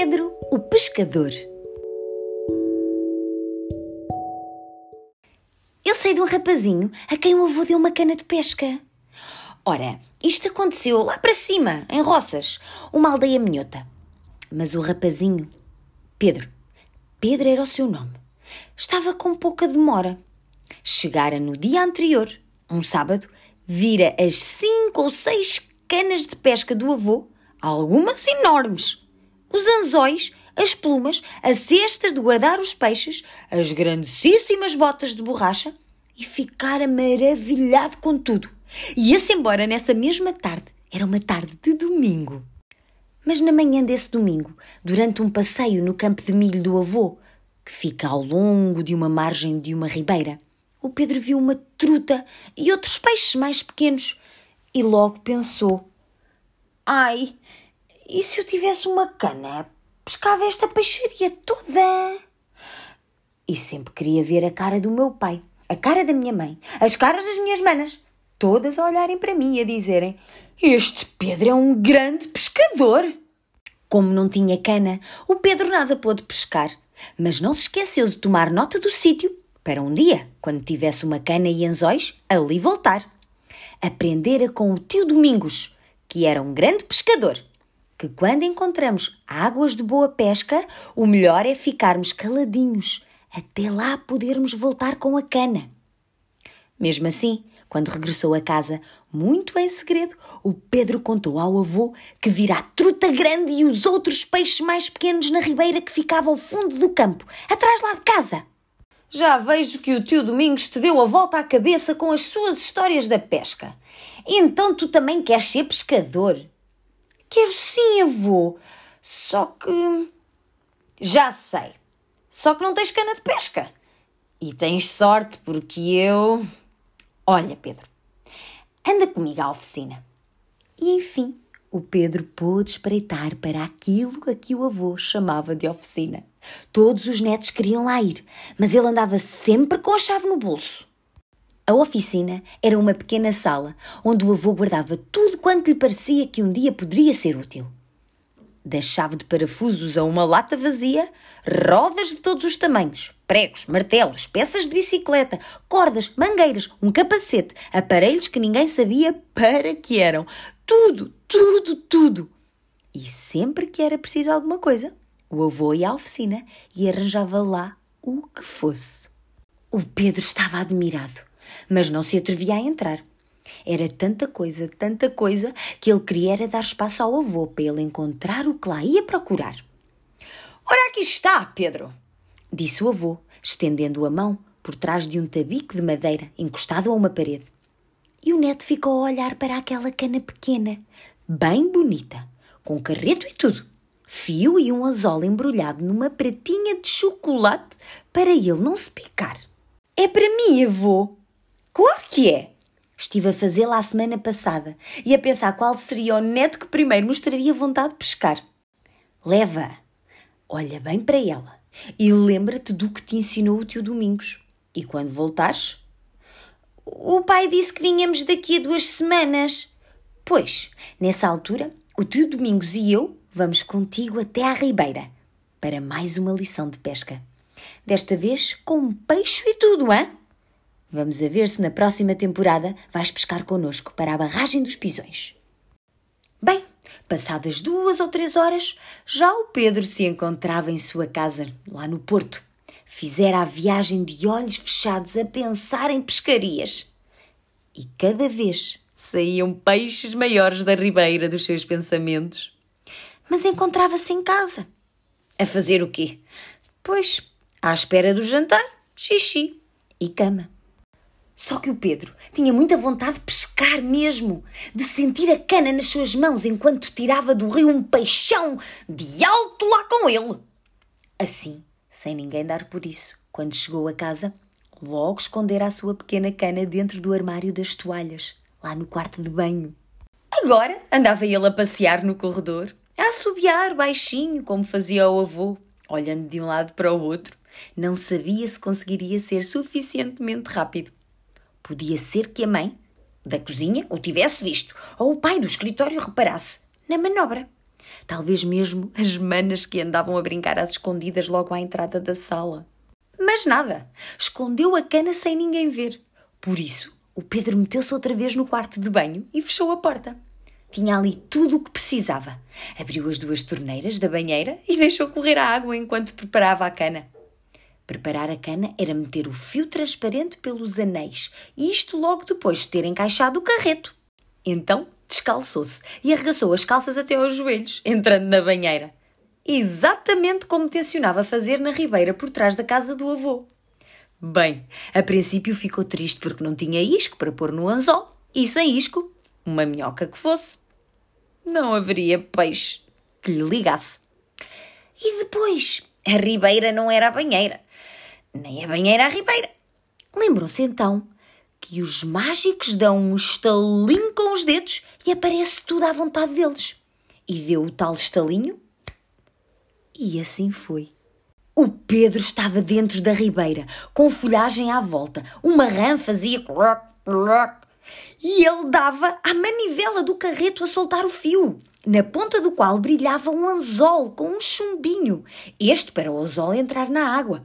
Pedro, o pescador. Eu sei de um rapazinho a quem o avô deu uma cana de pesca. Ora, isto aconteceu lá para cima, em Roças, uma aldeia minhota. Mas o rapazinho, Pedro, Pedro era o seu nome, estava com pouca demora. Chegara no dia anterior, um sábado, vira as cinco ou seis canas de pesca do avô, algumas enormes. Os anzóis, as plumas, a cesta de guardar os peixes, as grandíssimas botas de borracha e ficara maravilhado com tudo. Ia-se embora nessa mesma tarde. Era uma tarde de domingo. Mas na manhã desse domingo, durante um passeio no campo de milho do avô, que fica ao longo de uma margem de uma ribeira, o Pedro viu uma truta e outros peixes mais pequenos e logo pensou: Ai, e se eu tivesse uma cana? Pescava esta peixaria toda. E sempre queria ver a cara do meu pai, a cara da minha mãe, as caras das minhas manas, todas a olharem para mim e a dizerem: Este Pedro é um grande pescador. Como não tinha cana, o Pedro nada pôde pescar, mas não se esqueceu de tomar nota do sítio para um dia, quando tivesse uma cana e anzóis, ali voltar. Aprendera com o tio Domingos, que era um grande pescador que quando encontramos águas de boa pesca, o melhor é ficarmos caladinhos até lá podermos voltar com a cana. Mesmo assim, quando regressou a casa, muito em segredo, o Pedro contou ao avô que vira a truta grande e os outros peixes mais pequenos na ribeira que ficava ao fundo do campo, atrás lá de casa. Já vejo que o tio Domingos te deu a volta à cabeça com as suas histórias da pesca. Então tu também queres ser pescador? Quero sim, avô. Só que. Já sei. Só que não tens cana de pesca. E tens sorte porque eu. Olha, Pedro, anda comigo à oficina. E enfim, o Pedro pôde espreitar para aquilo a que o avô chamava de oficina. Todos os netos queriam lá ir, mas ele andava sempre com a chave no bolso. A oficina era uma pequena sala onde o avô guardava tudo quanto lhe parecia que um dia poderia ser útil. Da chave de parafusos a uma lata vazia, rodas de todos os tamanhos, pregos, martelos, peças de bicicleta, cordas, mangueiras, um capacete, aparelhos que ninguém sabia para que eram. Tudo, tudo, tudo. E sempre que era preciso alguma coisa, o avô ia à oficina e arranjava lá o que fosse. O Pedro estava admirado mas não se atrevia a entrar. Era tanta coisa, tanta coisa, que ele queria era dar espaço ao avô para ele encontrar o que lá ia procurar. Ora, aqui está, Pedro, disse o avô, estendendo a mão por trás de um tabique de madeira encostado a uma parede. E o neto ficou a olhar para aquela cana pequena, bem bonita, com carreto e tudo, fio e um anzol embrulhado numa pratinha de chocolate para ele não se picar. É para mim, avô, Claro que é! Estive a fazê-la a semana passada e a pensar qual seria o neto que primeiro mostraria vontade de pescar. Leva! Olha bem para ela e lembra-te do que te ensinou o tio Domingos. E quando voltares? O pai disse que vinhamos daqui a duas semanas. Pois, nessa altura, o tio Domingos e eu vamos contigo até à ribeira para mais uma lição de pesca. Desta vez com um peixe e tudo, hã? Vamos a ver se na próxima temporada vais pescar connosco para a barragem dos pisões. Bem, passadas duas ou três horas, já o Pedro se encontrava em sua casa, lá no Porto. Fizera a viagem de olhos fechados a pensar em pescarias. E cada vez saíam peixes maiores da ribeira dos seus pensamentos. Mas encontrava-se em casa. A fazer o quê? Pois, à espera do jantar, xixi e cama. Só que o Pedro tinha muita vontade de pescar mesmo, de sentir a cana nas suas mãos enquanto tirava do rio um peixão de alto lá com ele. Assim, sem ninguém dar por isso, quando chegou a casa, logo escondera a sua pequena cana dentro do armário das toalhas, lá no quarto de banho. Agora andava ele a passear no corredor, a assobiar baixinho, como fazia o avô, olhando de um lado para o outro. Não sabia se conseguiria ser suficientemente rápido. Podia ser que a mãe da cozinha o tivesse visto, ou o pai do escritório reparasse na manobra. Talvez mesmo as manas que andavam a brincar às escondidas logo à entrada da sala. Mas nada, escondeu a cana sem ninguém ver. Por isso, o Pedro meteu-se outra vez no quarto de banho e fechou a porta. Tinha ali tudo o que precisava. Abriu as duas torneiras da banheira e deixou correr a água enquanto preparava a cana. Preparar a cana era meter o fio transparente pelos anéis, e isto logo depois de ter encaixado o carreto. Então descalçou-se e arregaçou as calças até aos joelhos, entrando na banheira. Exatamente como tencionava fazer na ribeira por trás da casa do avô. Bem, a princípio ficou triste porque não tinha isco para pôr no anzol, e sem isco, uma minhoca que fosse, não haveria peixe que lhe ligasse. E depois, a ribeira não era a banheira, nem a banheira a ribeira. Lembram-se então que os mágicos dão um estalinho com os dedos e aparece tudo à vontade deles. E deu o tal estalinho. E assim foi. O Pedro estava dentro da ribeira, com folhagem à volta. Uma rã fazia e ele dava à manivela do carreto a soltar o fio, na ponta do qual brilhava um anzol com um chumbinho, este para o anzol entrar na água.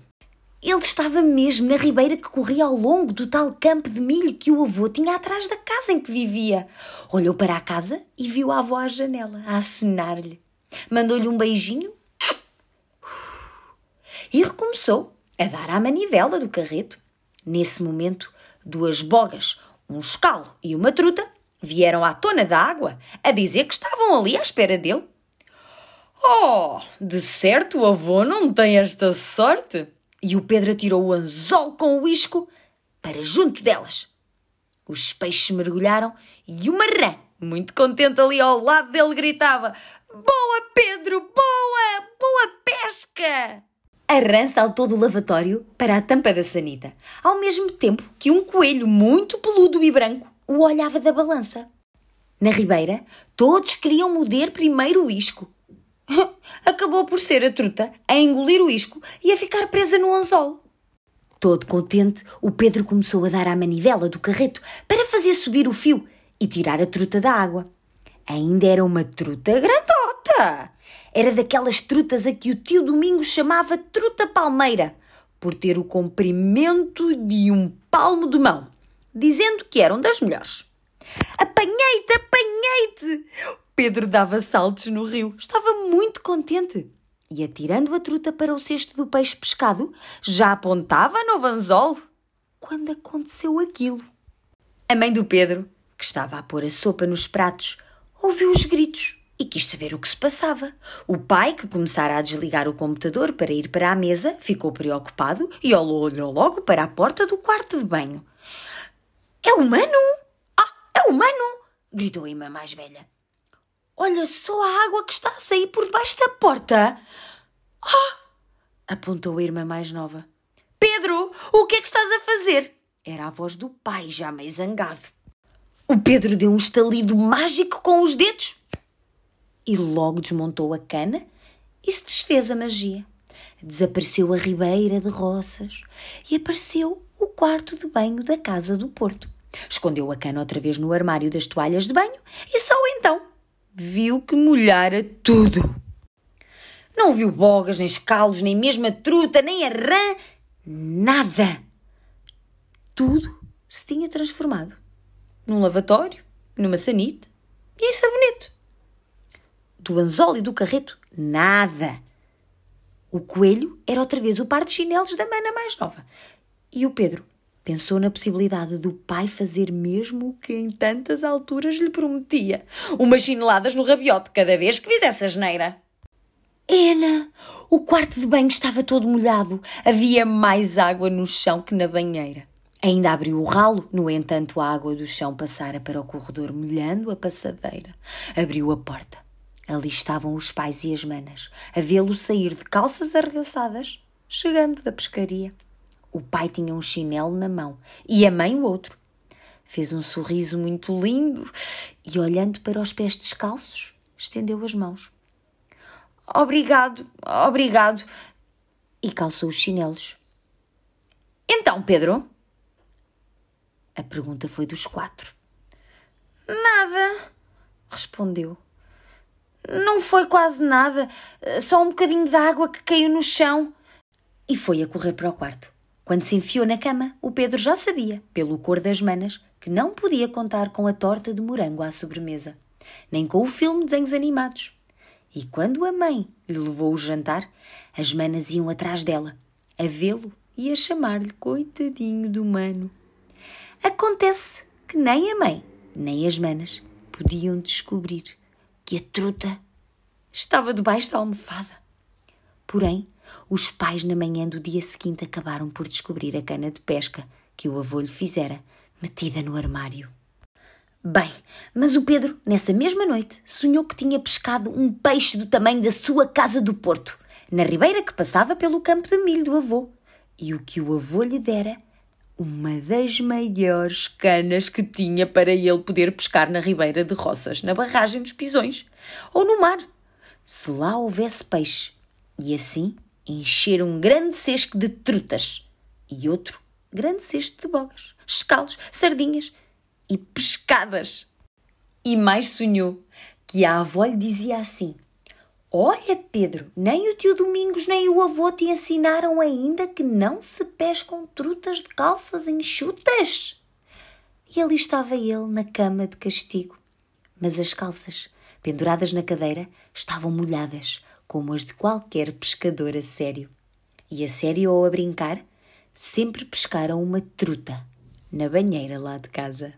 Ele estava mesmo na ribeira que corria ao longo do tal campo de milho que o avô tinha atrás da casa em que vivia. Olhou para a casa e viu a avó à janela, a acenar-lhe. Mandou-lhe um beijinho e recomeçou a dar à manivela do carreto. Nesse momento, duas bogas, um escalo e uma truta vieram à tona da água a dizer que estavam ali à espera dele. Oh, de certo o avô não tem esta sorte. E o Pedro atirou o anzol com o isco para junto delas. Os peixes mergulharam e uma rã, muito contente ali ao lado dele, gritava: Boa, Pedro! Boa! Boa pesca! A rã saltou do lavatório para a tampa da sanita, ao mesmo tempo que um coelho muito peludo e branco o olhava da balança. Na ribeira, todos queriam moder primeiro o isco, acabou por ser a truta a engolir o isco e a ficar presa no anzol. Todo contente, o Pedro começou a dar à manivela do carreto para fazer subir o fio e tirar a truta da água. Ainda era uma truta grandota. Era daquelas trutas a que o tio Domingos chamava truta palmeira, por ter o comprimento de um palmo de mão, dizendo que eram das melhores. Apanhei-te, apanhei-te! Pedro dava saltos no rio. Estava muito contente. E atirando a truta para o cesto do peixe pescado, já apontava no anzol quando aconteceu aquilo. A mãe do Pedro, que estava a pôr a sopa nos pratos, ouviu os gritos e quis saber o que se passava. O pai, que começara a desligar o computador para ir para a mesa, ficou preocupado e olhou logo para a porta do quarto de banho. É humano? Ah, é humano! gritou a irmã mais velha. Olha só a água que está a sair por debaixo da porta. Ah! apontou a irmã mais nova. Pedro, o que é que estás a fazer? Era a voz do pai, já meio zangado. O Pedro deu um estalido mágico com os dedos e logo desmontou a cana e se desfez a magia. Desapareceu a ribeira de roças e apareceu o quarto de banho da casa do Porto. Escondeu a cana outra vez no armário das toalhas de banho e só então viu que molhara tudo. Não viu bogas, nem escalos, nem mesmo a truta, nem a rã, nada. Tudo se tinha transformado num lavatório, numa sanita e em sabonete. Do anzol e do carreto, nada. O coelho era outra vez o par de chinelos da mana mais nova. E o Pedro Pensou na possibilidade do pai fazer mesmo o que em tantas alturas lhe prometia: umas chineladas no rabiote cada vez que fizesse a geneira. Ena! O quarto de banho estava todo molhado. Havia mais água no chão que na banheira. Ainda abriu o ralo, no entanto, a água do chão passara para o corredor, molhando a passadeira. Abriu a porta. Ali estavam os pais e as manas, a vê-lo sair de calças arregaçadas, chegando da pescaria. O pai tinha um chinelo na mão e a mãe o outro. Fez um sorriso muito lindo e, olhando para os pés descalços, estendeu as mãos. Obrigado, obrigado. E calçou os chinelos. Então, Pedro? A pergunta foi dos quatro. Nada, respondeu. Não foi quase nada, só um bocadinho de água que caiu no chão. E foi a correr para o quarto. Quando se enfiou na cama, o Pedro já sabia, pelo cor das manas, que não podia contar com a torta de morango à sobremesa, nem com o filme de desenhos animados. E quando a mãe lhe levou o jantar, as manas iam atrás dela, a vê-lo e a chamar-lhe coitadinho do mano. Acontece que nem a mãe, nem as manas podiam descobrir que a truta estava debaixo da almofada. Porém, os pais, na manhã do dia seguinte, acabaram por descobrir a cana de pesca que o avô lhe fizera, metida no armário. Bem, mas o Pedro, nessa mesma noite, sonhou que tinha pescado um peixe do tamanho da sua casa do Porto, na ribeira que passava pelo campo de milho do avô. E o que o avô lhe dera uma das maiores canas que tinha para ele poder pescar na ribeira de Roças, na barragem dos Pisões, ou no mar, se lá houvesse peixe. E assim encher um grande cesto de trutas e outro grande cesto de bogas, escalos, sardinhas e pescadas. E mais sonhou que a avó lhe dizia assim: Olha, Pedro, nem o tio Domingos nem o avô te ensinaram ainda que não se pescam trutas de calças enxutas. E ali estava ele na cama de castigo. Mas as calças, penduradas na cadeira, estavam molhadas, como as de qualquer pescador a sério. E a sério ou a brincar, sempre pescaram uma truta na banheira lá de casa.